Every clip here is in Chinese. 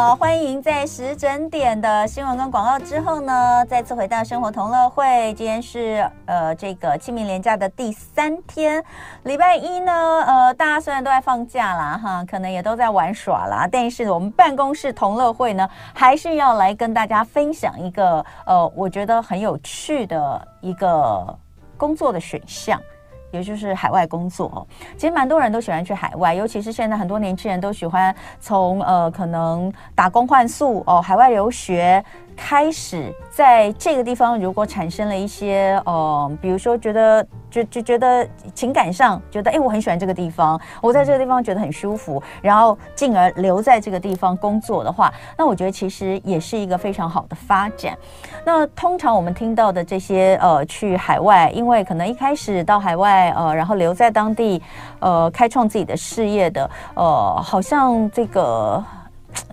好，欢迎在十整点的新闻跟广告之后呢，再次回到生活同乐会。今天是呃这个清明连假的第三天，礼拜一呢，呃大家虽然都在放假啦，哈，可能也都在玩耍啦，但是我们办公室同乐会呢，还是要来跟大家分享一个呃我觉得很有趣的一个工作的选项。也就是海外工作，其实蛮多人都喜欢去海外，尤其是现在很多年轻人都喜欢从呃可能打工换宿哦，海外留学。开始在这个地方，如果产生了一些呃，比如说觉得就就觉得情感上觉得哎，我很喜欢这个地方，我在这个地方觉得很舒服，然后进而留在这个地方工作的话，那我觉得其实也是一个非常好的发展。那通常我们听到的这些呃，去海外，因为可能一开始到海外呃，然后留在当地呃，开创自己的事业的呃，好像这个。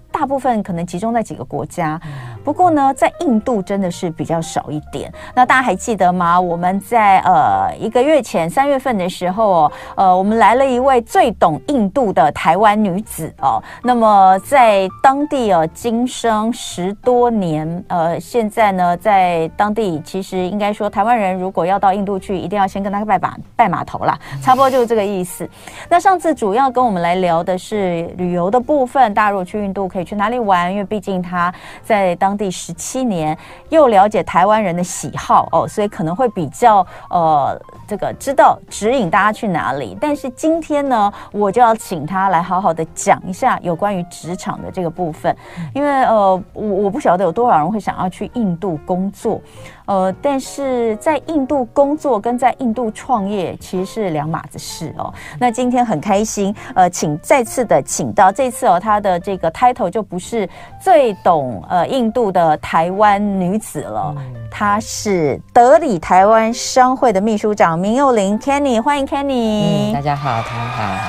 大部分可能集中在几个国家，不过呢，在印度真的是比较少一点。那大家还记得吗？我们在呃一个月前三月份的时候，呃，我们来了一位最懂印度的台湾女子哦。那么在当地呃经生十多年，呃，现在呢在当地其实应该说，台湾人如果要到印度去，一定要先跟他拜把拜码头啦，差不多就是这个意思。那上次主要跟我们来聊的是旅游的部分，大家如果去印度可以。去哪里玩？因为毕竟他在当地十七年，又了解台湾人的喜好哦，所以可能会比较呃，这个知道指引大家去哪里。但是今天呢，我就要请他来好好的讲一下有关于职场的这个部分，因为呃，我我不晓得有多少人会想要去印度工作。呃，但是在印度工作跟在印度创业其实是两码子事哦。那今天很开心，呃，请再次的请到这次哦，他的这个 title 就不是最懂呃印度的台湾女子了，她是德里台湾商会的秘书长明又伶 Kenny，欢迎 Kenny。嗯，大家好，大家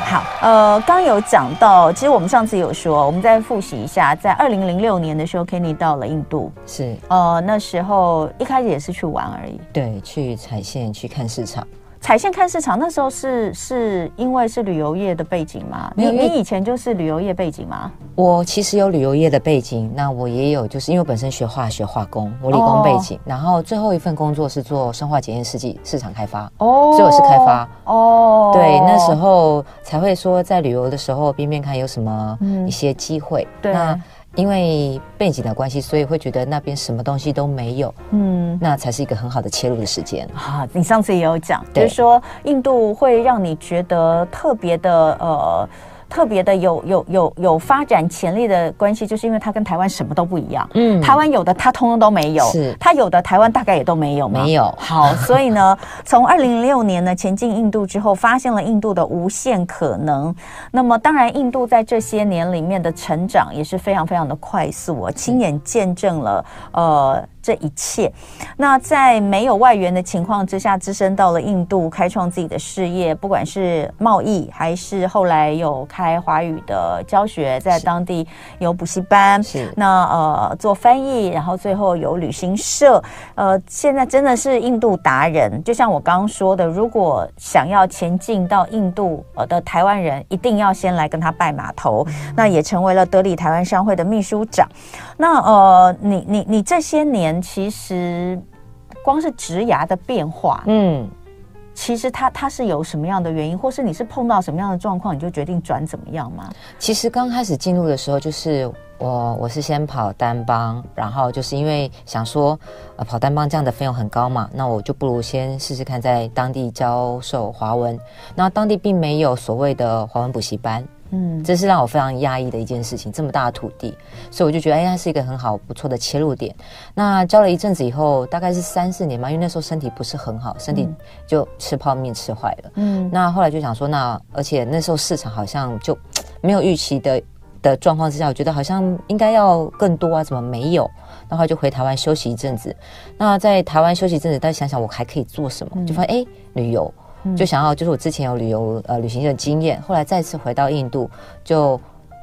好。好，呃，刚有讲到，其实我们上次有说，我们再复习一下，在二零零六年的时候，Kenny 到了印度，是，呃，那时候一开始。也是去玩而已，对，去踩线去看市场，踩线看市场。那时候是是因为是旅游业的背景吗？你你以前就是旅游业背景吗？我其实有旅游业的背景，那我也有，就是因为我本身学化学化工，我理工背景，哦、然后最后一份工作是做生化检验试剂市场开发，哦，所以我是开发，哦，对，那时候才会说在旅游的时候边边看有什么一些机会，嗯、对。那因为背景的关系，所以会觉得那边什么东西都没有，嗯，那才是一个很好的切入的时间啊。你上次也有讲，就是说印度会让你觉得特别的呃。特别的有有有有发展潜力的关系，就是因为它跟台湾什么都不一样。嗯，台湾有的它通通都没有，是它有的台湾大概也都没有。没有。好，所以呢，从二零零六年呢前进印度之后，发现了印度的无限可能。那么当然，印度在这些年里面的成长也是非常非常的快速，我亲眼见证了呃。这一切，那在没有外援的情况之下，只身到了印度，开创自己的事业，不管是贸易，还是后来有开华语的教学，在当地有补习班，是那呃做翻译，然后最后有旅行社，呃，现在真的是印度达人。就像我刚刚说的，如果想要前进到印度呃的台湾人，一定要先来跟他拜码头，嗯、那也成为了德里台湾商会的秘书长。那呃，你你你这些年其实光是职涯的变化，嗯，其实它它是有什么样的原因，或是你是碰到什么样的状况，你就决定转怎么样吗？其实刚开始进入的时候，就是我我是先跑单帮，然后就是因为想说，呃，跑单帮这样的费用很高嘛，那我就不如先试试看在当地教授华文。那当地并没有所谓的华文补习班。嗯，这是让我非常压抑的一件事情。这么大的土地，所以我就觉得，哎，它是一个很好、不错的切入点。那教了一阵子以后，大概是三四年吧，因为那时候身体不是很好，身体就吃泡面吃坏了。嗯，那后来就想说，那而且那时候市场好像就没有预期的的状况之下，我觉得好像应该要更多啊，怎么没有？然后就回台湾休息一阵子。那在台湾休息一阵子，再想想我还可以做什么，就发现哎，旅游。就想要，就是我之前有旅游呃旅行的经验，后来再次回到印度，就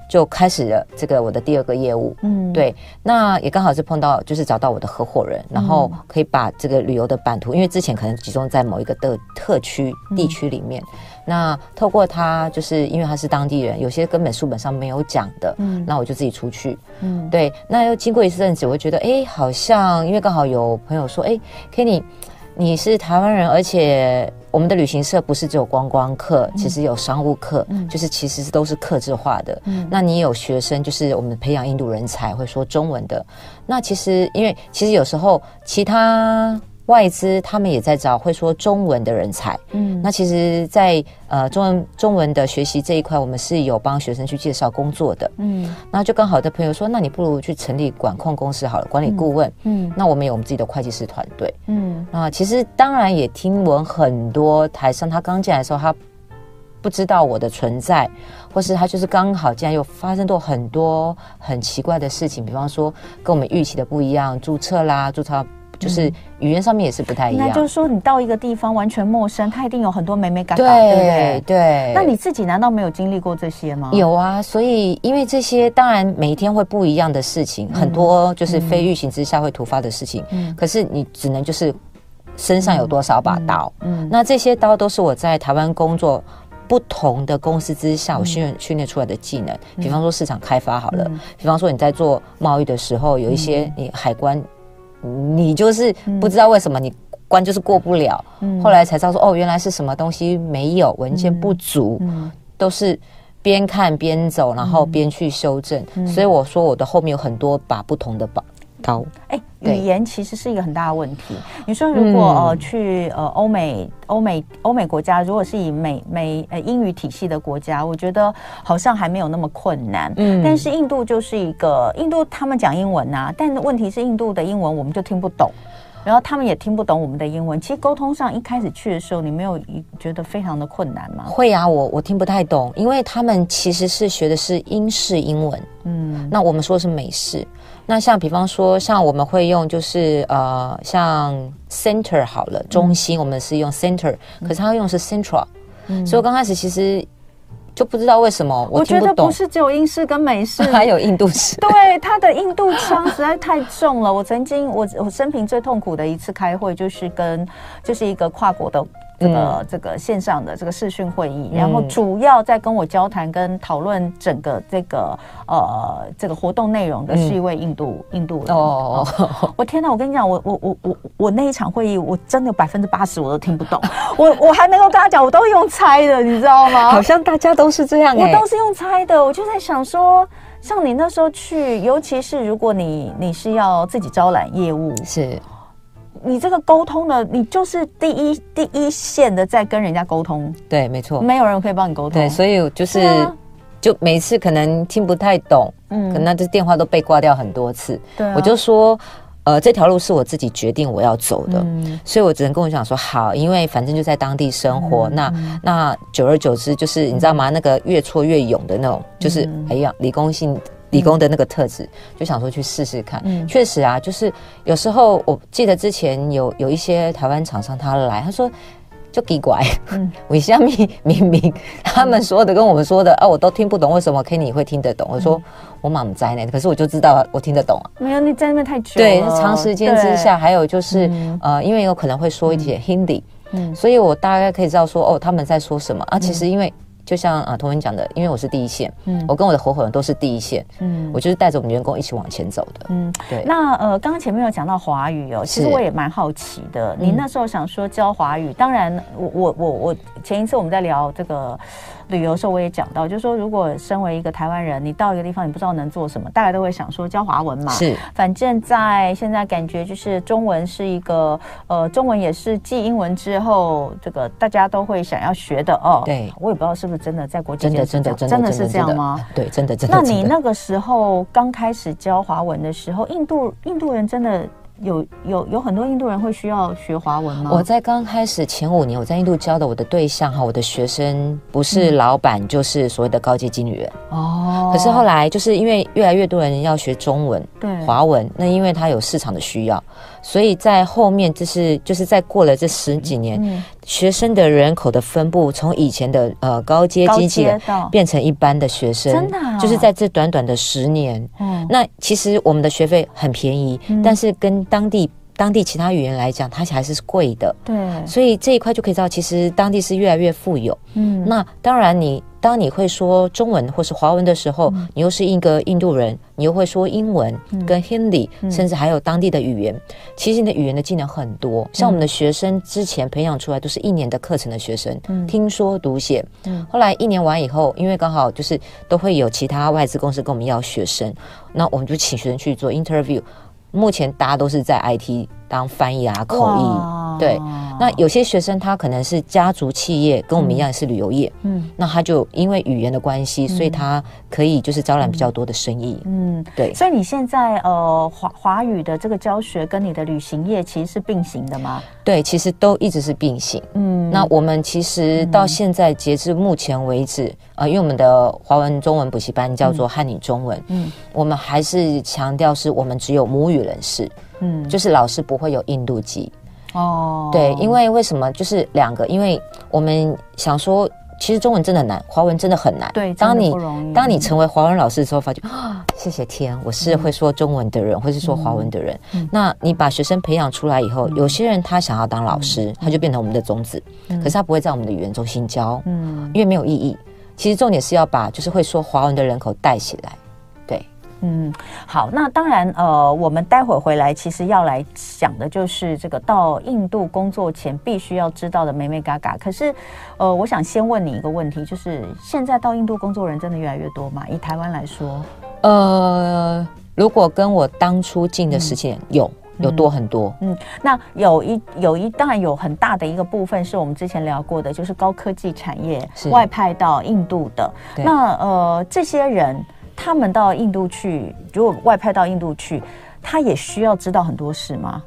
就开始了这个我的第二个业务。嗯，对，那也刚好是碰到，就是找到我的合伙人，然后可以把这个旅游的版图，因为之前可能集中在某一个的特区地区里面。那透过他，就是因为他是当地人，有些根本书本上没有讲的，嗯，那我就自己出去，嗯，对。那又经过一阵子，我觉得，哎，好像因为刚好有朋友说，哎，Kenny，你是台湾人，而且我们的旅行社不是只有观光客，其实有商务客，嗯，就是其实都是客制化的。嗯，那你有学生，就是我们培养印度人才会说中文的。那其实，因为其实有时候其他。外资他们也在找会说中文的人才，嗯，那其实在，在呃中文中文的学习这一块，我们是有帮学生去介绍工作的，嗯，那就刚好的朋友说，那你不如去成立管控公司好了，管理顾问，嗯，嗯，那我们有我们自己的会计师团队，嗯，那其实当然也听闻很多台商他刚进来的时候，他不知道我的存在，或是他就是刚好竟然又发生过很多很奇怪的事情，比方说跟我们预期的不一样，注册啦，注册。就是语言上面也是不太一样，那就是说你到一个地方完全陌生，他一定有很多眉眉角角，对不对？对。那你自己难道没有经历过这些吗？有啊，所以因为这些当然每一天会不一样的事情，很多就是非预期之下会突发的事情。嗯。可是你只能就是身上有多少把刀，嗯，那这些刀都是我在台湾工作不同的公司之下我训练训练出来的技能。比方说市场开发好了，比方说你在做贸易的时候，有一些你海关。你就是不知道为什么你关就是过不了，嗯、后来才知道说哦，原来是什么东西没有文件不足，嗯、都是边看边走，然后边去修正。嗯、所以我说我的后面有很多把不同的把刀。哎、欸，语言其实是一个很大的问题。你说如果呃去呃欧美欧美欧美国家，如果是以美美呃英语体系的国家，我觉得好像还没有那么困难。嗯，但是印度就是一个印度，他们讲英文啊，但问题是印度的英文我们就听不懂，然后他们也听不懂我们的英文。其实沟通上一开始去的时候，你没有觉得非常的困难吗？会啊，我我听不太懂，因为他们其实是学的是英式英文，嗯，那我们说的是美式。那像比方说，像我们会用就是呃，像 center 好了，中心我们是用 center，可是他用的是 central，所以我刚开始其实就不知道为什么。我觉得不是只有英式跟美式，还有印度式。对，他的印度腔实在太重了。我曾经我我生平最痛苦的一次开会，就是跟就是一个跨国的。这个、嗯、这个线上的这个视讯会议，然后主要在跟我交谈跟讨论整个这个呃这个活动内容的是一位印度、嗯、印度人哦，哦，我天哪！我跟你讲，我我我我我那一场会议，我真的百分之八十我都听不懂，我我还能够跟他讲，我都用猜的，你知道吗？好像大家都是这样、欸，我都是用猜的。我就在想说，像你那时候去，尤其是如果你你是要自己招揽业务，是。你这个沟通的，你就是第一第一线的在跟人家沟通，对，没错，没有人可以帮你沟通，对，所以就是、啊、就每次可能听不太懂，嗯，可能那这电话都被挂掉很多次，对、啊，我就说，呃，这条路是我自己决定我要走的，嗯、所以我只能跟我讲说好，因为反正就在当地生活，嗯、那那久而久之就是你知道吗？那个越挫越勇的那种，就是、嗯、哎呀，理工性。理工的那个特质，就想说去试试看。嗯，确实啊，就是有时候我记得之前有有一些台湾厂商他来，他说就奇怪，嗯，为什么明明他们说的跟我们说的啊，我都听不懂，为什么 Kenny 会听得懂？我说我满在呢，可是我就知道我听得懂啊。没有，你在那边太久了。对，长时间之下，还有就是呃，因为有可能会说一些 Hindi，嗯，所以我大概可以知道说哦，他们在说什么啊。其实因为。就像啊，同文讲的，因为我是第一线，嗯，我跟我的合伙人都是第一线，嗯，我就是带着我们员工一起往前走的，嗯，对。那呃，刚刚前面有讲到华语哦，其实我也蛮好奇的，你那时候想说教华语，当然，我我我我前一次我们在聊这个。旅游的时候我也讲到，就是说，如果身为一个台湾人，你到一个地方，你不知道能做什么，大家都会想说教华文嘛。是，反正在现在感觉就是中文是一个，呃，中文也是继英文之后，这个大家都会想要学的哦。对，我也不知道是不是真的在国际真的真的真的真的是这样吗？对，真的真的。那你那个时候刚开始教华文的时候，印度印度人真的？有有有很多印度人会需要学华文吗？我在刚开始前五年，我在印度教的我的对象哈，我的学生不是老板，就是所谓的高阶经理人哦。可是后来就是因为越来越多人要学中文，对，华文，那因为它有市场的需要，所以在后面就是就是在过了这十几年，嗯、学生的人口的分布从以前的呃高阶经济变成一般的学生，真的、啊，就是在这短短的十年，嗯，那其实我们的学费很便宜，嗯、但是跟当地。当地其他语言来讲，它还是贵的。对，所以这一块就可以知道，其实当地是越来越富有。嗯，那当然你，你当你会说中文或是华文的时候，嗯、你又是一个印度人，你又会说英文跟 Hindi，、嗯、甚至还有当地的语言。嗯、其实你的语言的技能很多。像我们的学生之前培养出来都是一年的课程的学生，嗯、听说读写。嗯，后来一年完以后，因为刚好就是都会有其他外资公司跟我们要学生，那我们就请学生去做 interview。目前大家都是在 IT 当翻译啊，口译，对。那有些学生他可能是家族企业，跟我们一样是旅游业，嗯，那他就因为语言的关系，嗯、所以他可以就是招揽比较多的生意，嗯，对。所以你现在呃华华语的这个教学跟你的旅行业其实是并行的吗？对，其实都一直是并行。嗯，那我们其实到现在截至目前为止，呃，因为我们的华文中文补习班叫做汉语中文，嗯，我们还是强调是我们只有母语人士，嗯，就是老师不会有印度籍。哦，对，因为为什么就是两个？因为我们想说，其实中文真的难，华文真的很难。对，当你当你成为华文老师的时候，发觉啊，谢谢天，我是会说中文的人，或是说华文的人。那你把学生培养出来以后，有些人他想要当老师，他就变成我们的种子，可是他不会在我们的语言中心教，嗯，因为没有意义。其实重点是要把就是会说华文的人口带起来。嗯，好，那当然，呃，我们待会儿回来，其实要来讲的就是这个到印度工作前必须要知道的美美嘎嘎。可是，呃，我想先问你一个问题，就是现在到印度工作人真的越来越多吗？以台湾来说，呃，如果跟我当初进的时间、嗯、有有多很多，嗯，那有一有一当然有很大的一个部分是我们之前聊过的，就是高科技产业外派到印度的。那呃，这些人。他们到印度去，如果外派到印度去，他也需要知道很多事吗？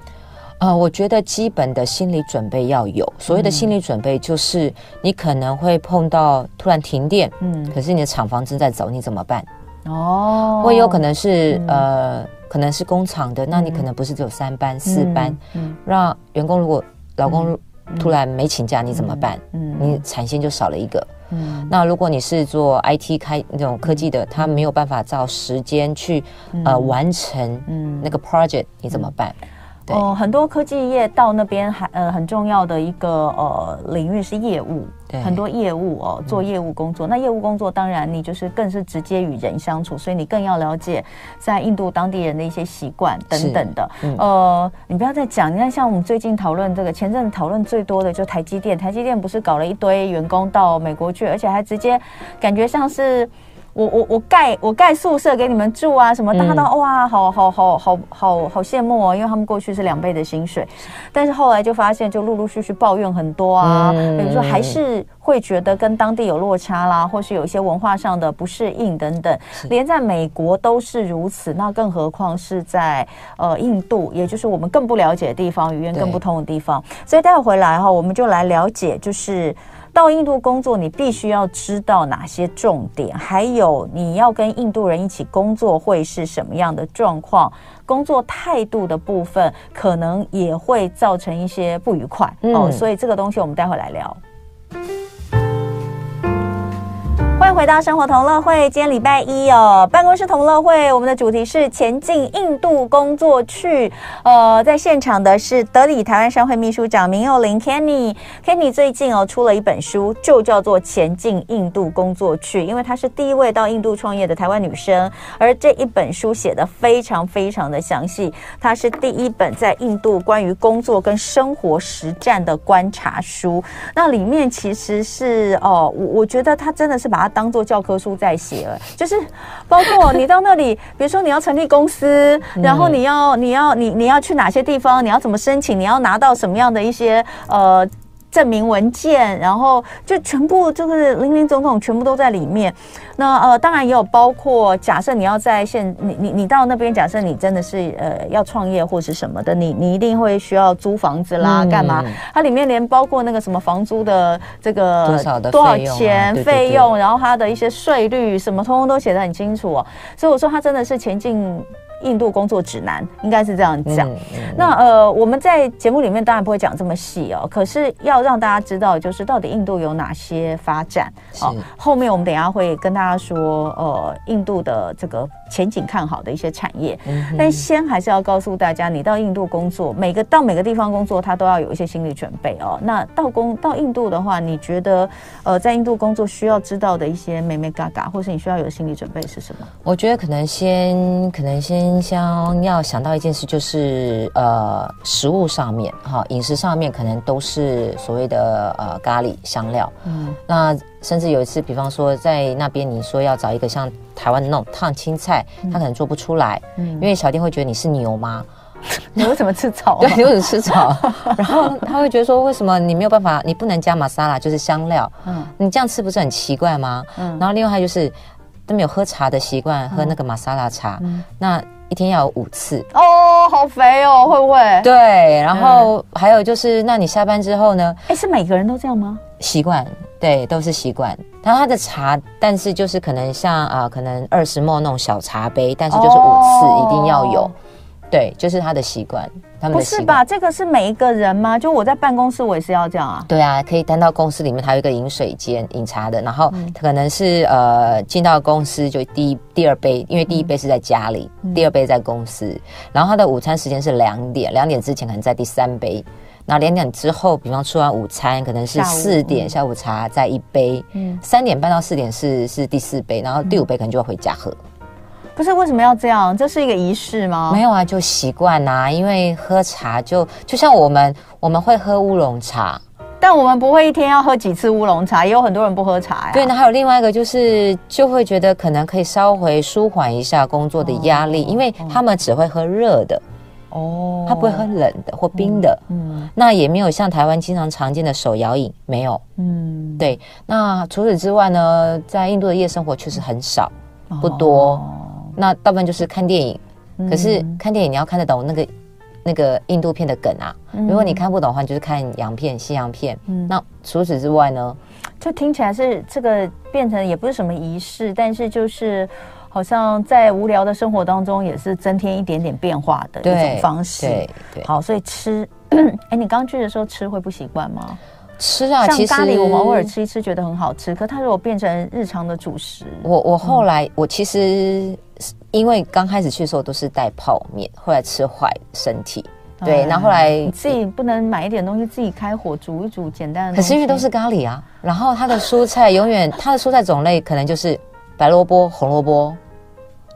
呃，我觉得基本的心理准备要有。所谓的心理准备，就是你可能会碰到突然停电，嗯，可是你的厂房正在走，你怎么办？哦，会有可能是、嗯、呃，可能是工厂的，那你可能不是只有三班、嗯、四班，嗯，让员工如果劳工突然没请假，你怎么办？嗯，你产线就少了一个。嗯，那如果你是做 IT 开那种科技的，他没有办法照时间去呃完成嗯。那个 project，你怎么办？哦，很多科技业到那边还呃很重要的一个呃领域是业务，对很多业务哦做业务工作。嗯、那业务工作当然你就是更是直接与人相处，所以你更要了解在印度当地人的一些习惯等等的。嗯、呃，你不要再讲，你看像我们最近讨论这个，前阵讨论最多的就台积电，台积电不是搞了一堆员工到美国去，而且还直接感觉像是。我我我盖我盖宿舍给你们住啊，什么大家都哇，好好好好好好羡慕哦，因为他们过去是两倍的薪水，但是后来就发现就陆陆续续抱怨很多啊，比如说还是会觉得跟当地有落差啦，或是有一些文化上的不适应等等，连在美国都是如此，那更何况是在呃印度，也就是我们更不了解的地方，语言更不通的地方，所以待会回来哈，我们就来了解就是。到印度工作，你必须要知道哪些重点？还有你要跟印度人一起工作会是什么样的状况？工作态度的部分可能也会造成一些不愉快、嗯、哦。所以这个东西我们待会来聊。欢迎回到生活同乐会，今天礼拜一哦，办公室同乐会，我们的主题是前进印度工作去。呃，在现场的是德里台湾商会秘书长明幼玲 Kenny，Kenny 最近哦出了一本书，就叫做《前进印度工作去》，因为她是第一位到印度创业的台湾女生，而这一本书写的非常非常的详细，它是第一本在印度关于工作跟生活实战的观察书。那里面其实是哦，我我觉得他真的是把它。当做教科书在写了，就是包括你到那里，比如说你要成立公司，然后你要你要你你要去哪些地方，你要怎么申请，你要拿到什么样的一些呃。证明文件，然后就全部就是零零总总全部都在里面。那呃，当然也有包括假设你要在现你你你到那边，假设你真的是呃要创业或是什么的，你你一定会需要租房子啦，干嘛？它里面连包括那个什么房租的这个多少的多少钱费用，然后它的一些税率什么，通通都写得很清楚哦。所以我说它真的是前进。印度工作指南应该是这样讲。嗯嗯、那呃，我们在节目里面当然不会讲这么细哦，可是要让大家知道，就是到底印度有哪些发展。哦，后面我们等一下会跟大家说，呃，印度的这个前景看好的一些产业。嗯、但先还是要告诉大家，你到印度工作，每个到每个地方工作，他都要有一些心理准备哦。那到工到印度的话，你觉得呃，在印度工作需要知道的一些美眉嘎嘎，或是你需要有心理准备是什么？我觉得可能先，可能先。冰箱要想到一件事，就是呃，食物上面哈，饮食上面可能都是所谓的呃咖喱香料。嗯，那甚至有一次，比方说在那边，你说要找一个像台湾的那种烫青菜，他可能做不出来，嗯，因为小店会觉得你是牛吗？你为什么吃草？对，你为什么吃草？然后他会觉得说，为什么你没有办法，你不能加玛莎拉，就是香料？嗯，你这样吃不是很奇怪吗？嗯，然后另外还就是都没有喝茶的习惯，喝那个玛莎拉茶，嗯，那。一天要有五次哦，好肥哦，会不会？对，然后还有就是，那你下班之后呢？哎，是每个人都这样吗？习惯，对，都是习惯。他他的茶，但是就是可能像啊、呃，可能二十 ml 那种小茶杯，但是就是五次一定要有。哦对，就是他的习惯，他们的。不是吧？这个是每一个人吗？就我在办公室，我也是要这样啊。对啊，可以单到公司里面，还有一个饮水间饮茶的，然后可能是呃进到公司就第一第二杯，因为第一杯是在家里，嗯、第二杯在公司，然后他的午餐时间是两点，两点之前可能在第三杯，那两点之后，比方吃完午餐可能是四点下午茶再一杯，嗯，三点半到四点是是第四杯，然后第五杯可能就要回家喝。不是为什么要这样？这是一个仪式吗？没有啊，就习惯呐。因为喝茶就就像我们我们会喝乌龙茶，但我们不会一天要喝几次乌龙茶。也有很多人不喝茶呀。对，那还有另外一个就是，就会觉得可能可以稍微舒缓一下工作的压力，哦、因为他们只会喝热的哦，他不会喝冷的或冰的。嗯，那也没有像台湾经常常见的手摇饮，没有。嗯，对。那除此之外呢，在印度的夜生活确实很少，不多。哦那大部分就是看电影，可是看电影你要看得懂那个那个印度片的梗啊。如果你看不懂的话，你就是看洋片、西洋片。那除此之外呢，就听起来是这个变成也不是什么仪式，但是就是好像在无聊的生活当中也是增添一点点变化的一种方式。对对。好，所以吃，哎，你刚去的时候吃会不习惯吗？吃啊，像咖喱，我们偶尔吃一吃觉得很好吃。可它如果变成日常的主食，我我后来、嗯、我其实因为刚开始去的时候都是带泡面，后来吃坏身体。对，然后后来你自己不能买一点东西自己开火煮一煮简单的。可是因为都是咖喱啊，然后它的蔬菜永远它的蔬菜种类可能就是白萝卜、红萝卜，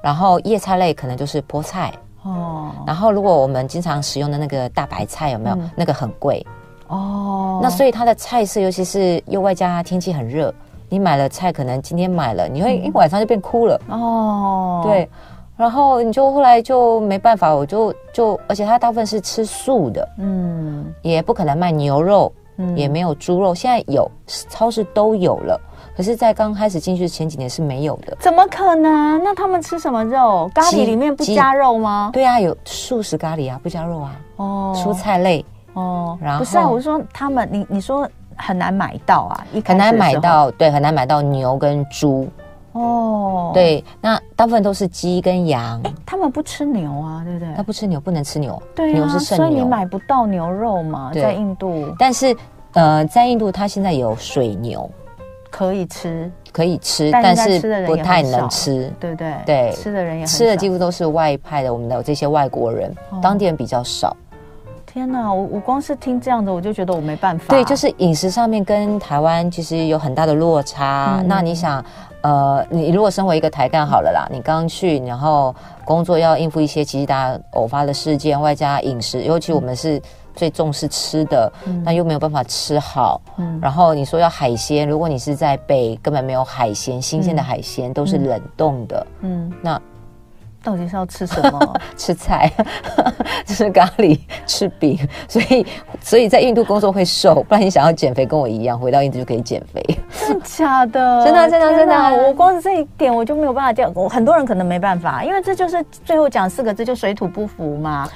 然后叶菜类可能就是菠菜哦。然后如果我们经常使用的那个大白菜有没有？嗯、那个很贵。哦，那所以它的菜色，尤其是又外加天气很热，你买了菜，可能今天买了，你会一晚上就变枯了。哦，对，然后你就后来就没办法，我就就，而且他大部分是吃素的，嗯，也不可能卖牛肉，嗯，也没有猪肉，现在有超市都有了，可是，在刚开始进去前几年是没有的。怎么可能？那他们吃什么肉？咖喱里面不加肉吗？对啊，有素食咖喱啊，不加肉啊。哦，蔬菜类。哦，然后不是啊，我是说他们，你你说很难买到啊，很难买到，对，很难买到牛跟猪。哦，对，那大部分都是鸡跟羊。哎，他们不吃牛啊，对不对？他不吃牛，不能吃牛。对啊，牛是圣牛，所以你买不到牛肉嘛，在印度。但是呃，在印度，它现在有水牛，可以吃，可以吃，但是不太能吃，对不对？对，吃的人也吃的几乎都是外派的，我们的这些外国人，当地人比较少。天哪，我我光是听这样的，我就觉得我没办法。对，就是饮食上面跟台湾其实有很大的落差。嗯、那你想，呃，你如果身为一个台干好了啦，你刚去，然后工作要应付一些其实大家偶发的事件，外加饮食，尤其我们是最重视吃的，嗯、那又没有办法吃好。嗯。然后你说要海鲜，如果你是在北，根本没有海鲜，新鲜的海鲜都是冷冻的。嗯。那。到底是要吃什么？吃菜，吃 咖喱，吃饼，所以所以在印度工作会瘦，不然你想要减肥，跟我一样，回到印度就可以减肥。真的假的？真的真的真的，我光是这一点我就没有办法讲，我很多人可能没办法，因为这就是最后讲四个字，就水土不服嘛。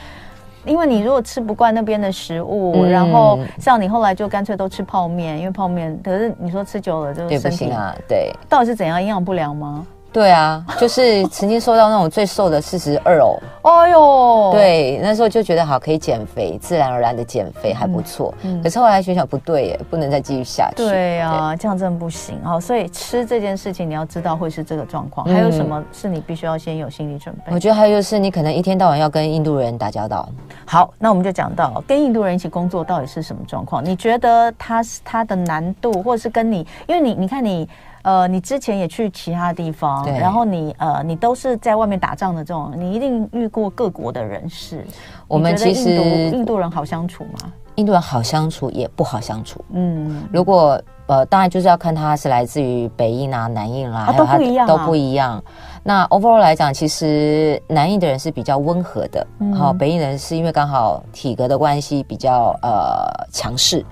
因为你如果吃不惯那边的食物，嗯、然后像你后来就干脆都吃泡面，因为泡面，可是你说吃久了就身体啊，对，到底是怎样营养不良吗？对啊，就是曾经瘦到那种最瘦的四十二哦。哎呦，对，那时候就觉得好可以减肥，自然而然的减肥还不错。嗯，可是后来想想不对耶，不能再继续下去。对啊，这样真的不行。哦，所以吃这件事情你要知道会是这个状况。还有什么是你必须要先有心理准备？我觉得还有就是你可能一天到晚要跟印度人打交道。好，那我们就讲到跟印度人一起工作到底是什么状况？你觉得他是他的难度，或者是跟你，因为你你看你。呃，你之前也去其他地方，然后你呃，你都是在外面打仗的这种，你一定遇过各国的人士。我们其实印度，印度人好相处吗？印度人好相处也不好相处。嗯，如果呃，当然就是要看他是来自于北印啊、南印啦、啊，都不一样，都不一样。那 overall 来讲，其实南印的人是比较温和的，好、嗯，北印人是因为刚好体格的关系比较呃强势。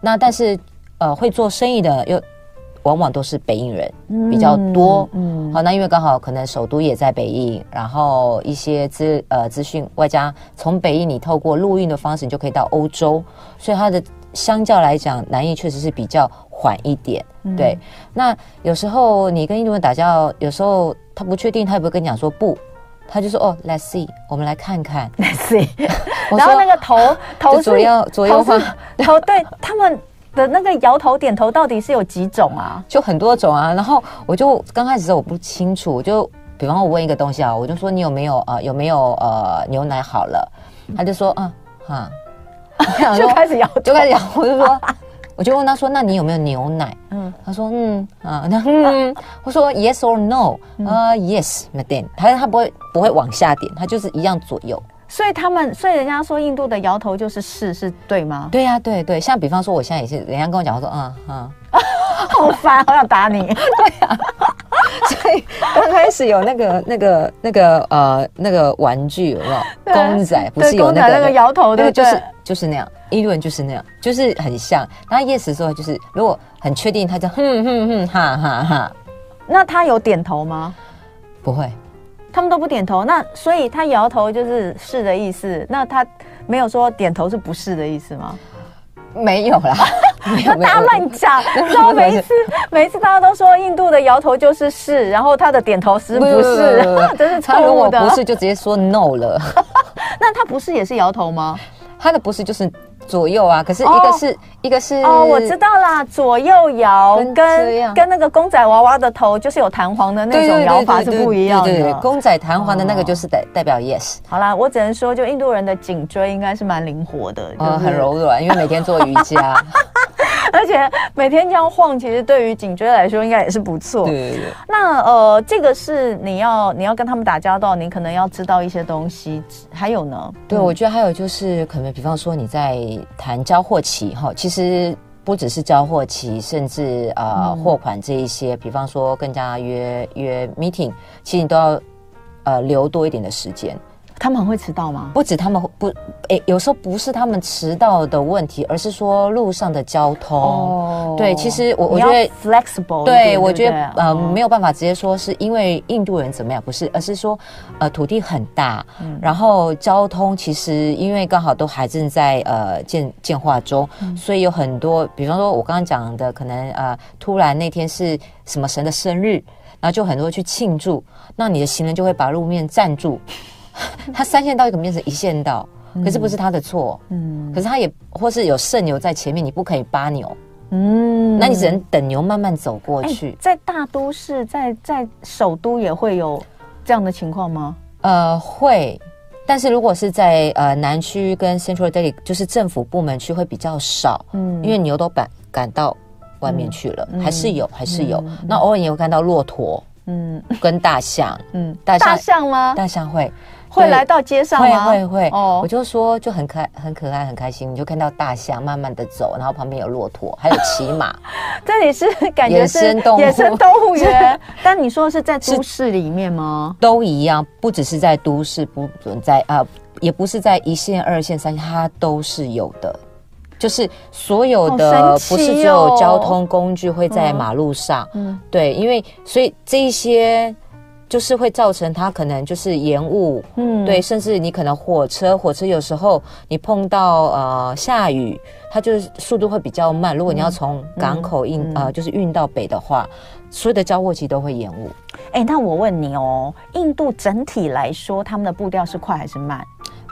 那但是呃，会做生意的又。往往都是北印人比较多，嗯，好，那因为刚好可能首都也在北印，然后一些资呃资讯外加从北印你透过陆运的方式，你就可以到欧洲，所以它的相较来讲，南印确实是比较缓一点，对。嗯、那有时候你跟印度人打交道，有时候他不确定，他也不会跟你讲说不，他就说哦，Let's see，我们来看看，Let's see，然后那个头头是左右左右晃，头对他们。的那个摇头点头到底是有几种啊？就很多种啊。然后我就刚开始的时候我不清楚，我就比方我问一个东西啊，我就说你有没有呃有没有呃牛奶好了？他就说嗯哈，就开始摇，就开始摇。我就说，我就问他说，那你有没有牛奶？嗯，他说嗯啊，那嗯，我说 yes or no？啊 yes，madam，，他他不会不会往下点，他就是一样左右。所以他们，所以人家说印度的摇头就是是，是对吗？对呀、啊，对对。像比方说，我现在也是，人家跟我讲，我说嗯嗯，好烦，好想打你。对呀、啊。所以刚开始有那个那个那个呃那个玩具有没有公仔？不是有那个那个摇头的，就是就是那样，印度人就是那样，就是很像。然后 yes 的时候，就是如果很确定，他就哼哼哼哈哈哈。那他有点头吗？不会。他们都不点头，那所以他摇头就是是的意思。那他没有说点头是不是的意思吗？没有啦，那大家乱讲。然后每一次，每一次大家都说印度的摇头就是是，然后他的点头是不是？这 是错误的。他如果不是，就直接说 no 了。那他不是也是摇头吗？他的不是就是。左右啊，可是一个是、哦、一个是哦，我知道啦，左右摇跟跟，跟那个公仔娃娃的头就是有弹簧的那种摇法是不一样的。对，对，对，对，公仔弹簧的那个就是代代表 yes。好啦，我只能说，就印度人的颈椎应该是蛮灵活的，就很柔软，因为每天做瑜伽。而且每天这样晃，其实对于颈椎来说应该也是不错。对对对。那呃，这个是你要你要跟他们打交道，你可能要知道一些东西。还有呢？对，我觉得还有就是，可能比方说你在谈交货期哈，其实不只是交货期，甚至呃货款这一些，比方说跟人家约约 meeting，其实你都要呃留多一点的时间。他们会迟到吗？不止他们不，诶，有时候不是他们迟到的问题，而是说路上的交通。哦，对，其实我我觉得 flexible，对，对我觉得呃没有办法直接说是因为印度人怎么样，不是，而是说呃土地很大，嗯，然后交通其实因为刚好都还正在呃建建化中，嗯，所以有很多，比方说我刚刚讲的，可能呃突然那天是什么神的生日，然后就很多去庆祝，那你的行人就会把路面占住。他三线道一个变成一线道，可是不是他的错，嗯，可是他也或是有圣牛在前面，你不可以扒牛，嗯，那你只能等牛慢慢走过去。在大都市，在在首都也会有这样的情况吗？呃，会，但是如果是在呃南区跟 Central Delhi，就是政府部门区会比较少，嗯，因为牛都赶赶到外面去了，还是有，还是有，那偶尔也会看到骆驼。嗯，跟大象，嗯，大象，大象吗？大象会，会来到街上吗？会会会。哦，我就说就很可爱，很可爱，很开心。你就看到大象慢慢的走，然后旁边有骆驼，还有骑马。这里是 感觉是野生动物，野生动物园。但你说是在都市里面吗？都一样，不只是在都市，不准在啊、呃，也不是在一线、二线、三线，它都是有的。就是所有的不是只有交通工具会在马路上，嗯，对，因为所以这一些就是会造成它可能就是延误，嗯，对，甚至你可能火车，火车有时候你碰到呃下雨，它就是速度会比较慢。如果你要从港口运呃就是运到北的话，所有的交货期都会延误。哎，那我问你哦，印度整体来说，他们的步调是快还是慢？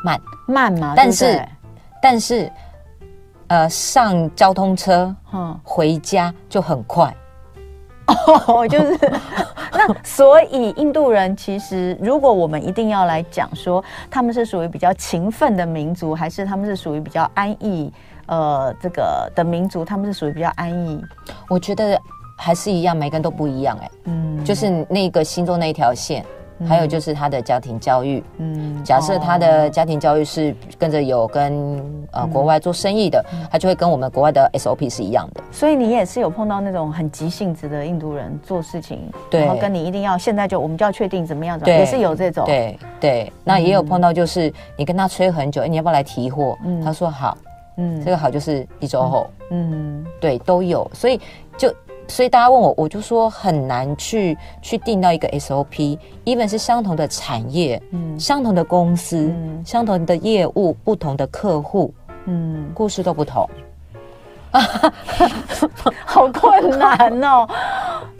慢慢嘛，但是但是。呃，上交通车，嗯，回家就很快。哦，就是 那，所以印度人其实，如果我们一定要来讲说，他们是属于比较勤奋的民族，还是他们是属于比较安逸，呃，这个的民族，他们是属于比较安逸。我觉得还是一样，每个人都不一样，欸，哎，嗯，就是那个心中那一条线。还有就是他的家庭教育，嗯，假设他的家庭教育是跟着有跟呃国外做生意的，他就会跟我们国外的 SOP 是一样的。所以你也是有碰到那种很急性子的印度人做事情，对，然后跟你一定要现在就我们就要确定怎么样，对，也是有这种，对对。那也有碰到就是你跟他催很久，哎，你要不要来提货？他说好，嗯，这个好就是一周后，嗯，对，都有，所以就。所以大家问我，我就说很难去去定到一个 SOP，even 是相同的产业，嗯，相同的公司，嗯，相同的业务，不同的客户，嗯，故事都不同。好困难哦，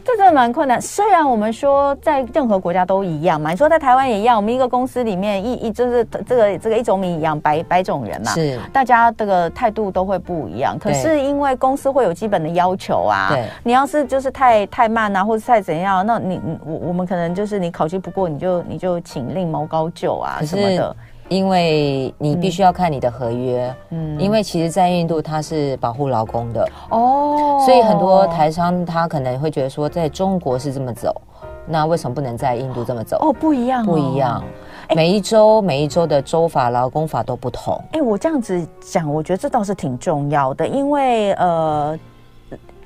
这真的蛮困难。虽然我们说在任何国家都一样嘛，你说在台湾也一样，我们一个公司里面一一就是这个这个一种米一样百百种人嘛，是大家这个态度都会不一样。可是因为公司会有基本的要求啊，对，你要是就是太太慢啊，或者太怎样，那你我我们可能就是你考绩不过，你就你就请另谋高就啊什么的。因为你必须要看你的合约，嗯，因为其实，在印度它是保护劳工的哦，所以很多台商他可能会觉得说，在中国是这么走，那为什么不能在印度这么走？哦，不一样，不一样，每一州每一州的州法、劳工法都不同。哎，我这样子讲，我觉得这倒是挺重要的，因为呃。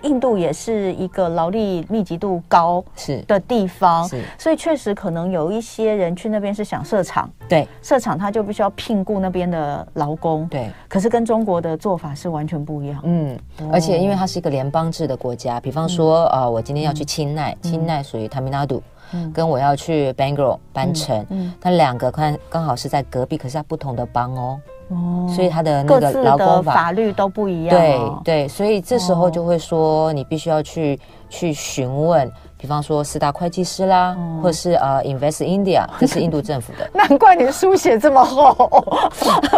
印度也是一个劳力密集度高是。的地方，是，所以确实可能有一些人去那边是想设厂，对，设厂他就必须要聘雇那边的劳工，对。可是跟中国的做法是完全不一样，嗯，而且因为它是一个联邦制的国家，比方说啊，我今天要去钦奈，钦奈属于塔米纳杜，跟我要去 Bangalore 槟城，嗯，它两个看刚好是在隔壁，可是它不同的邦哦。哦，所以他的那个劳工法，法律都不一样。对对，所以这时候就会说，你必须要去去询问，比方说四大会计师啦，或者是呃 Invest India，这是印度政府的。难怪你的书写这么厚，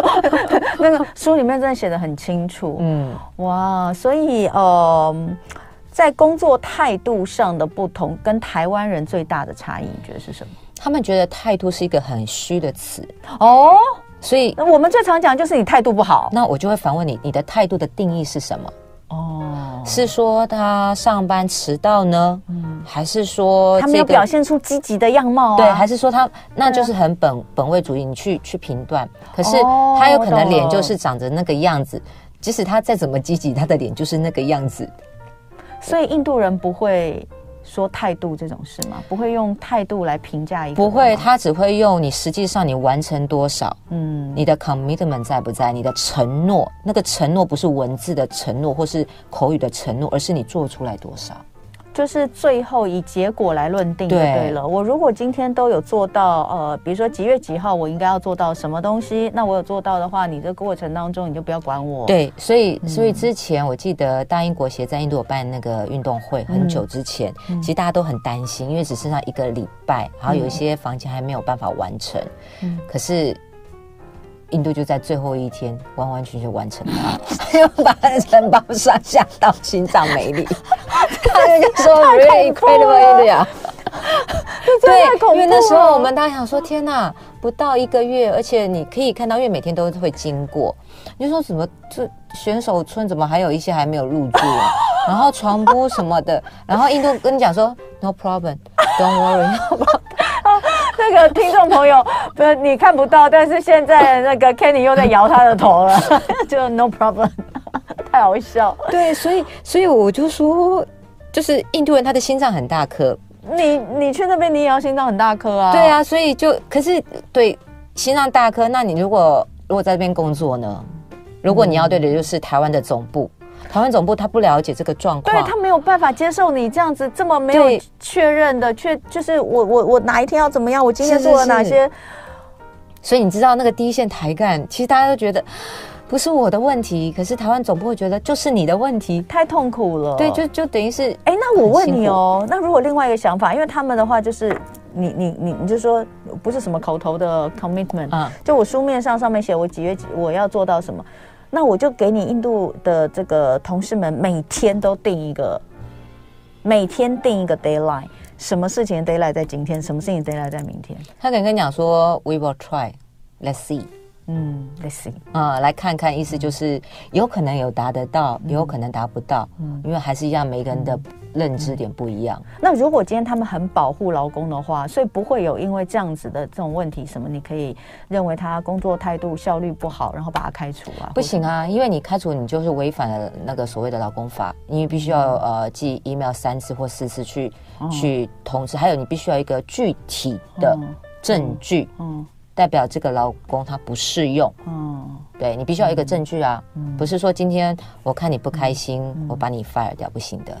那个书里面真的写的很清楚。嗯，哇，所以呃，在工作态度上的不同，跟台湾人最大的差异，你觉得是什么？他们觉得态度是一个很虚的词哦。所以，我们最常讲就是你态度不好。那我就会反问你，你的态度的定义是什么？哦，是说他上班迟到呢？嗯，还是说他没有表现出积极的样貌？对，还是说他那就是很本本位主义？你去去评断。可是他有可能脸就是长着那个样子，即使他再怎么积极，他的脸就是那个样子。所以印度人不会。说态度这种事吗？不会用态度来评价一个。不会，他只会用你实际上你完成多少，嗯，你的 commitment 在不在？你的承诺，那个承诺不是文字的承诺或是口语的承诺，而是你做出来多少。就是最后以结果来论定就对了。对，我如果今天都有做到，呃，比如说几月几号我应该要做到什么东西，那我有做到的话，你这过程当中你就不要管我。对，所以所以之前我记得大英国协在印度有办那个运动会，很久之前，嗯、其实大家都很担心，因为只剩下一个礼拜，然后有一些房间还没有办法完成。嗯，可是。印度就在最后一天完完全全完成了，又 把城堡上下到心脏美丽，他就说 really incredible India，对，因为那时候我们大家想说天哪，不到一个月，而且你可以看到，因为每天都会经过，你就说怎么这选手村怎么还有一些还没有入住，啊？然后床铺什么的，然后印度跟你讲说 no problem，don't worry。那个听众朋友，不是你看不到，但是现在那个 Kenny 又在摇他的头了，就 No problem，太好笑。对，所以所以我就说，就是印度人他的心脏很大颗。你你去那边你也要心脏很大颗啊？对啊，所以就可是对心脏大颗，那你如果如果在这边工作呢？如果你要对的就是台湾的总部，嗯、台湾总部他不了解这个状况，对他没有办法接受你这样子这么没有确认的，确就是我我我哪一天要怎么样？我今天做了哪些？是是是，所以你知道那个第一线台干，其实大家都觉得。不是我的问题，可是台湾总部会觉得就是你的问题，太痛苦了。对，就就等于是，哎，那我问你哦，那如果另外一个想法，因为他们的话就是，你你你你就说不是什么口头的 commitment，嗯，就我书面上上面写我几月几我要做到什么，那我就给你印度的这个同事们每天都定一个，每天定一个 deadline，什么事情 deadline 在今天，什么事情 deadline 在明天，他可能跟你讲说 we will try，let's see。嗯，Let's see，啊，来看看，意思就是有可能有达得到，也有可能达不到，嗯，因为还是一样，每个人的认知点不一样。那如果今天他们很保护劳工的话，所以不会有因为这样子的这种问题，什么你可以认为他工作态度效率不好，然后把他开除啊？不行啊，因为你开除你就是违反了那个所谓的劳工法，因为必须要呃寄 email 三次或四次去去通知，还有你必须要一个具体的证据，嗯。代表这个劳工他不适用，嗯，对，你必须要一个证据啊，嗯，不是说今天我看你不开心，嗯，我把你 fire 掉不行的。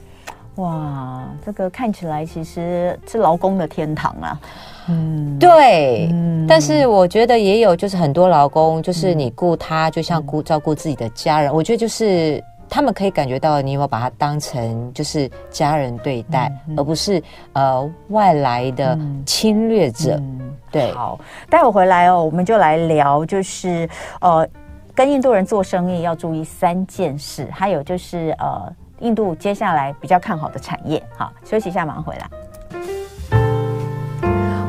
哇，这个看起来其实是劳工的天堂啊，嗯，对，嗯，但是我觉得也有就是很多劳工，就是你顾他就像顾照顾自己的家人，我觉得就是。他们可以感觉到你有没有把他当成就是家人对待，嗯嗯、而不是呃外来的侵略者。对，好，待会回来哦，我们就来聊，就是呃跟印度人做生意要注意三件事，还有就是呃印度接下来比较看好的产业。好，休息一下，马上回来。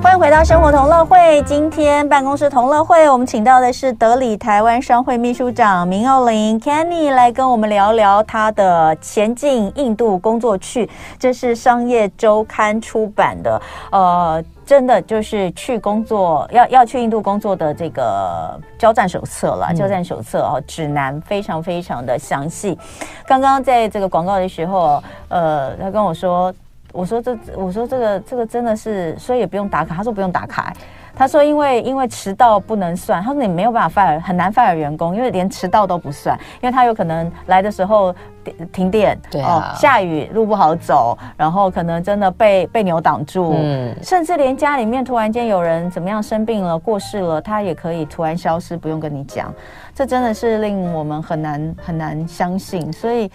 欢迎回到生活同乐会。今天办公室同乐会，我们请到的是德里台湾商会秘书长明奥林 Kenny 来跟我们聊聊他的前进印度工作去。这是商业周刊出版的，呃，真的就是去工作要要去印度工作的这个交战手册了，交战手册哦，指南非常非常的详细。刚刚在这个广告的时候，呃，他跟我说。我说这，我说这个，这个真的是，所以也不用打卡。他说不用打卡，他说因为因为迟到不能算，他说你没有办法 fire，很难 fire 员工，因为连迟到都不算，因为他有可能来的时候停电，对啊，哦，下雨路不好走，然后可能真的被被牛挡住，嗯，甚至连家里面突然间有人怎么样生病了过世了，他也可以突然消失，不用跟你讲，这真的是令我们很难很难相信，所以。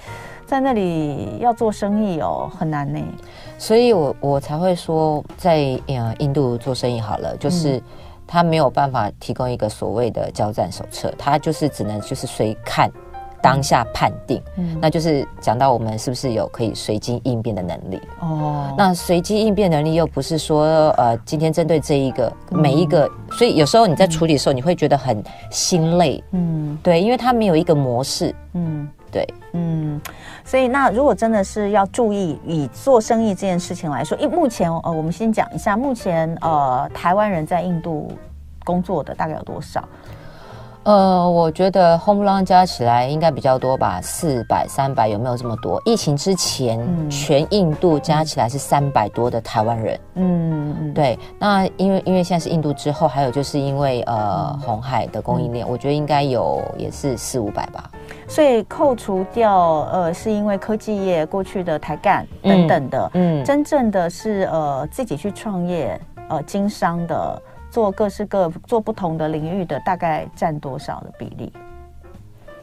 在那里要做生意哦，很难呢，所以我我才会说，在呃印度做生意好了，就是他没有办法提供一个所谓的交战手册，他就是只能就是随看当下判定，嗯，那就是讲到我们是不是有可以随机应变的能力。哦，那随机应变能力又不是说呃今天针对这一个每一个，所以有时候你在处理的时候你会觉得很心累，嗯，对，因为它没有一个模式，嗯，对，嗯。所以，那如果真的是要注意以做生意这件事情来说，因目前呃，我们先讲一下，目前呃，台湾人在印度工作的大概有多少？呃，我觉得 home run 加起来应该比较多吧，四百、三百，有没有这么多？疫情之前，嗯、全印度加起来是三百多的台湾人。嗯嗯，对。那因为因为现在是印度之后，还有就是因为呃红海的供应链，嗯、我觉得应该有也是四五百吧。所以扣除掉呃，是因为科技业过去的台干等等的，嗯，嗯真正的是呃自己去创业呃经商的，做各式各做不同的领域的，大概占多少的比例？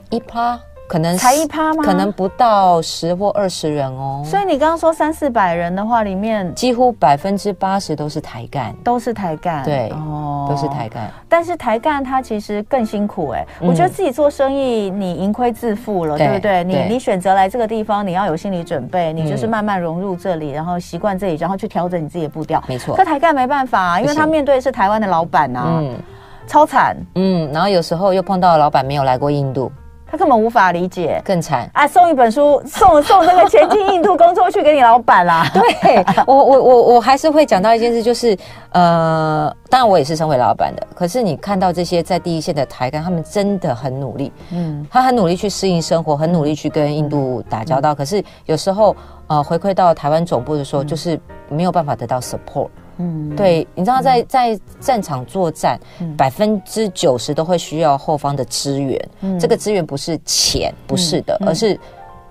一趴。可能才一趴吗？可能不到十或二十人哦。所以你刚刚说三四百人的话，里面几乎百分之八十都是台干，都是台干。对，哦，都是台干。但是台干他其实更辛苦哎。我觉得自己做生意，你盈亏自负了，对不对？你你选择来这个地方，你要有心理准备，你就是慢慢融入这里，然后习惯这里，然后去调整你自己的步调。没错。可台干没办法，因为他面对的是台湾的老板啊，超惨。嗯，然后有时候又碰到老板没有来过印度。他根本无法理解，更惨啊！送一本书，送送这个前进印度工作去给你老板啦。对我，我我我还是会讲到一件事，就是呃，当然我也是身为老板的，可是你看到这些在第一线的台干，他们真的很努力，嗯，他很努力去适应生活，很努力去跟印度打交道，嗯、可是有时候呃，回馈到台湾总部的时候，嗯、就是没有办法得到 support。嗯，对，你知道在在战场作战，百分之九十都会需要后方的支援。嗯，这个支援不是钱，不是的，而是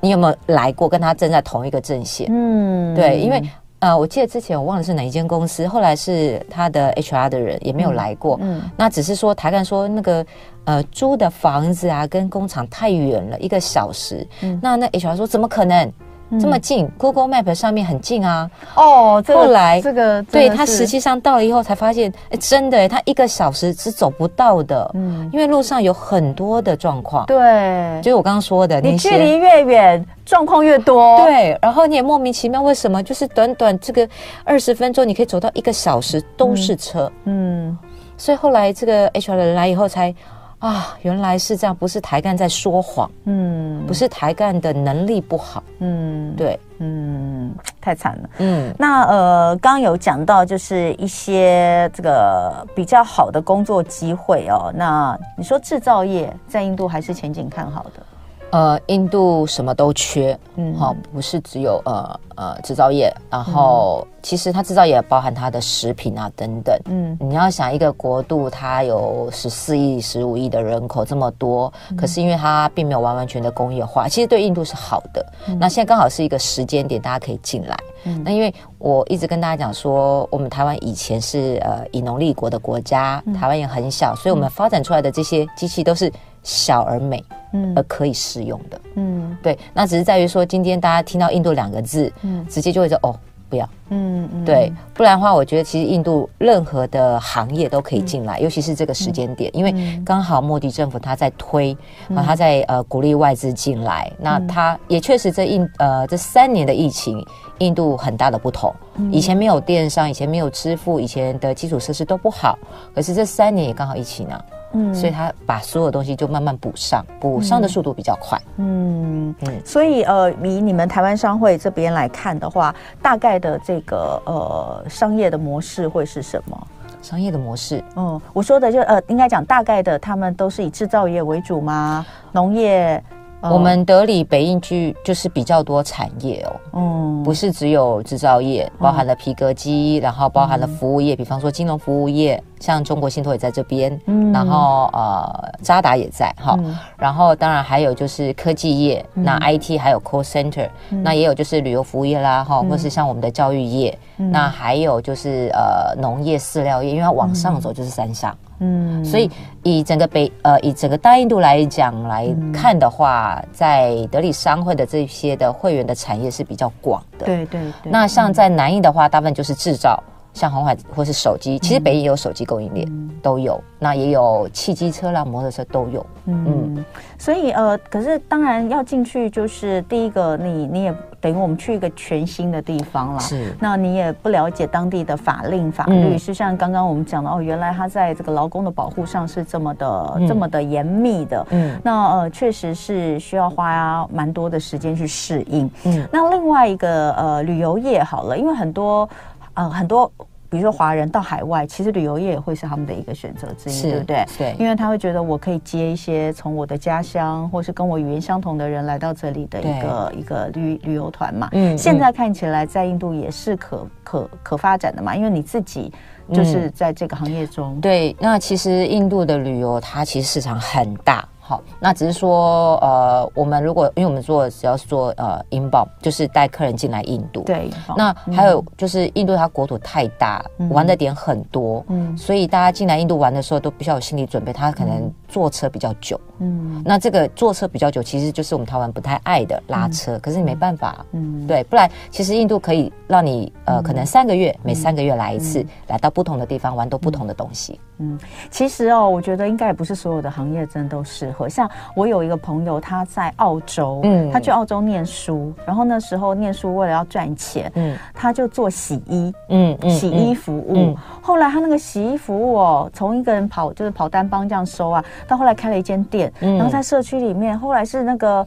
你有没有来过，跟他站在同一个阵线。嗯，对，因为呃，我记得之前我忘了是哪一间公司，后来是他的 HR 的人也没有来过。嗯，那只是说台干说那个呃租的房子啊，跟工厂太远了，一个小时。嗯，那那 HR 说怎么可能？这么近，Google Map 上面很近啊。哦，后来这个对他实际上到了以后才发现，哎，真的，他一个小时是走不到的。嗯，因为路上有很多的状况。对，就是我刚刚说的，你距离越远，状况越多。对，然后你也莫名其妙为什么，就是短短这个二十分钟，你可以走到一个小时都是车。嗯，所以后来这个 HR 的人来以后才。啊，原来是这样，不是台干在说谎，嗯，不是台干的能力不好，嗯，对，嗯，太惨了，嗯，那呃，刚有讲到就是一些这个比较好的工作机会哦，那你说制造业在印度还是前景看好的？呃，印度什么都缺，嗯，好，不是只有呃呃制造业，然后、嗯、其实它制造业包含它的食品啊等等，嗯，你要想一个国度，它有十四亿、十五亿的人口这么多，嗯、可是因为它并没有完完全的工业化，其实对印度是好的。嗯、那现在刚好是一个时间点，大家可以进来。嗯、那因为我一直跟大家讲说，我们台湾以前是呃以农立国的国家，嗯、台湾也很小，所以我们发展出来的这些机器都是。小而美，嗯，而可以适用的，嗯，对，那只是在于说，今天大家听到印度两个字，嗯，直接就会说哦，不要，嗯嗯，对，不然的话，我觉得其实印度任何的行业都可以进来，尤其是这个时间点，因为刚好莫迪政府他在推，啊，他在呃鼓励外资进来，那他也确实这印呃这三年的疫情，印度很大的不同，以前没有电商，以前没有支付，以前的基础设施都不好，可是这三年也刚好一起呢。嗯，所以他把所有东西就慢慢补上，补上的速度比较快。嗯嗯，所以呃，以你们台湾商会这边来看的话，大概的这个呃商业的模式会是什么？商业的模式，嗯，我说的就呃，应该讲大概的，他们都是以制造业为主吗？农业？我们德里北印区就是比较多产业哦，嗯，不是只有制造业，包含了皮革机，然后包含了服务业，比方说金融服务业，像中国信托也在这边，嗯，然后呃渣打也在哈，然后当然还有就是科技业，那 IT 还有 call center，那也有就是旅游服务业啦哈，或是像我们的教育业，那还有就是呃农业饲料业，因为它往上走就是三商。嗯，所以以整个北呃，以整个大印度来讲来看的话，嗯、在德里商会的这些的会员的产业是比较广的。对对对。那像在南印的话，大部分就是制造。像红海或是手机，其实北印也有手机供应链，嗯、都有。那也有汽机车啦、摩托车都有。嗯，嗯所以呃，可是当然要进去，就是第一个你，你你也等于我们去一个全新的地方了。是。那你也不了解当地的法令法律，嗯、是像刚刚我们讲的哦，原来他在这个劳工的保护上是这么的、嗯、这么的严密的。嗯。那呃，确实是需要花蛮多的时间去适应。嗯。那另外一个呃，旅游业好了，因为很多。呃，很多，比如说华人到海外，其实旅游业也会是他们的一个选择之一，对不对？对，因为他会觉得我可以接一些从我的家乡或是跟我语言相同的人来到这里的一个一个旅旅游团嘛。嗯，现在看起来在印度也是可可可发展的嘛，因为你自己就是在这个行业中。嗯、对，那其实印度的旅游它其实市场很大。好，那只是说，呃，我们如果因为我们做只要是做呃 inbound，就是带客人进来印度。对。那还有就是印度它国土太大，嗯、玩的点很多，嗯，所以大家进来印度玩的时候都必须要有心理准备，他可能坐车比较久，嗯，那这个坐车比较久，其实就是我们台湾不太爱的拉车，嗯、可是你没办法，嗯，对，不然其实印度可以让你呃，可能三个月、嗯、每三个月来一次，嗯、来到不同的地方玩都不同的东西。嗯，其实哦，我觉得应该也不是所有的行业真的都适合。合。像我有一个朋友，他在澳洲，嗯，他去澳洲念书，然后那时候念书为了要赚钱，嗯，他就做洗衣，嗯，洗衣服务。后来他那个洗衣服务哦，从一个人跑就是跑单帮这样收啊，到后来开了一间店，然后在社区里面，后来是那个。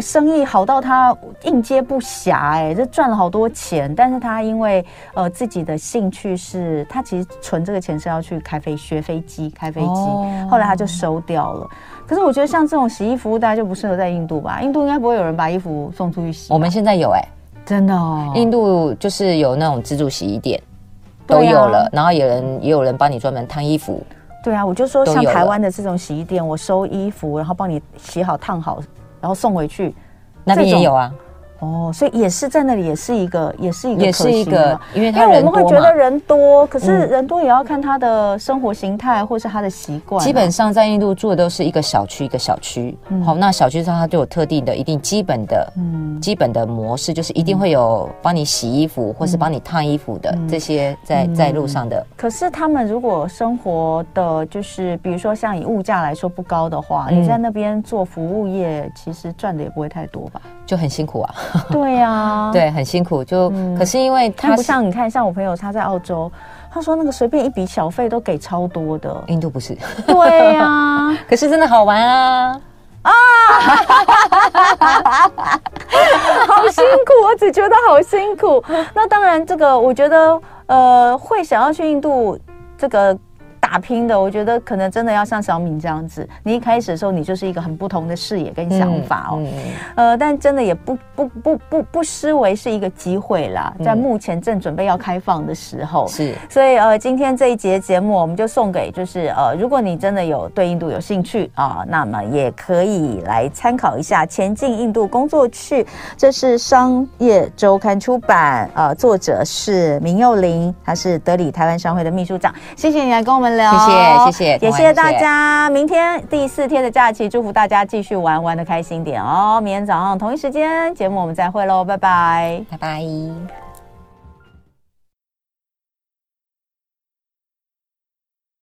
生意好到他应接不暇，哎，这赚了好多钱。但是他因为呃自己的兴趣是，他其实存这个钱是要去开飞学飞机开飞机，哦、后来他就收掉了。可是我觉得像这种洗衣服务，大家就不适合在印度吧？印度应该不会有人把衣服送出去洗。我们现在有哎、欸，真的哦，印度就是有那种自助洗衣店，都有了，啊、然后有人也有人帮你专门烫衣服。对啊，我就说像台湾的这种洗衣店，我收衣服，然后帮你洗好烫好。然后送回去，那边也有啊。哦，所以也是在那里，也是一个，也是一个，也是一个，因为因为我们会觉得人多，可是人多也要看他的生活形态或是他的习惯。基本上在印度住的都是一个小区一个小区，好，那小区上它就有特定的、一定基本的、嗯，基本的模式，就是一定会有帮你洗衣服或是帮你烫衣服的这些在在路上的。可是他们如果生活的就是，比如说像以物价来说不高的话，你在那边做服务业，其实赚的也不会太多吧？就很辛苦啊。对呀、啊，对，很辛苦。就、嗯、可是因为他不像你看，像我朋友他在澳洲，他说那个随便一笔小费都给超多的。印度不是？对呀、啊，可是真的好玩啊啊！好辛苦，我只觉得好辛苦。那当然，这个我觉得呃，会想要去印度这个。打拼的，我觉得可能真的要像小敏这样子。你一开始的时候，你就是一个很不同的视野跟想法哦。嗯嗯、呃，但真的也不不不不不失为是一个机会啦。在目前正准备要开放的时候，是。所以呃，今天这一节节目，我们就送给就是呃，如果你真的有对印度有兴趣啊、呃，那么也可以来参考一下《前进印度工作去》，这是商业周刊出版，呃，作者是明佑林，他是德里台湾商会的秘书长。谢谢你来跟我们。谢谢谢谢，也谢谢大家。明天第四天的假期，祝福大家继续玩玩的开心点哦。明天早上同一时间节目我们再会喽，拜拜，拜拜。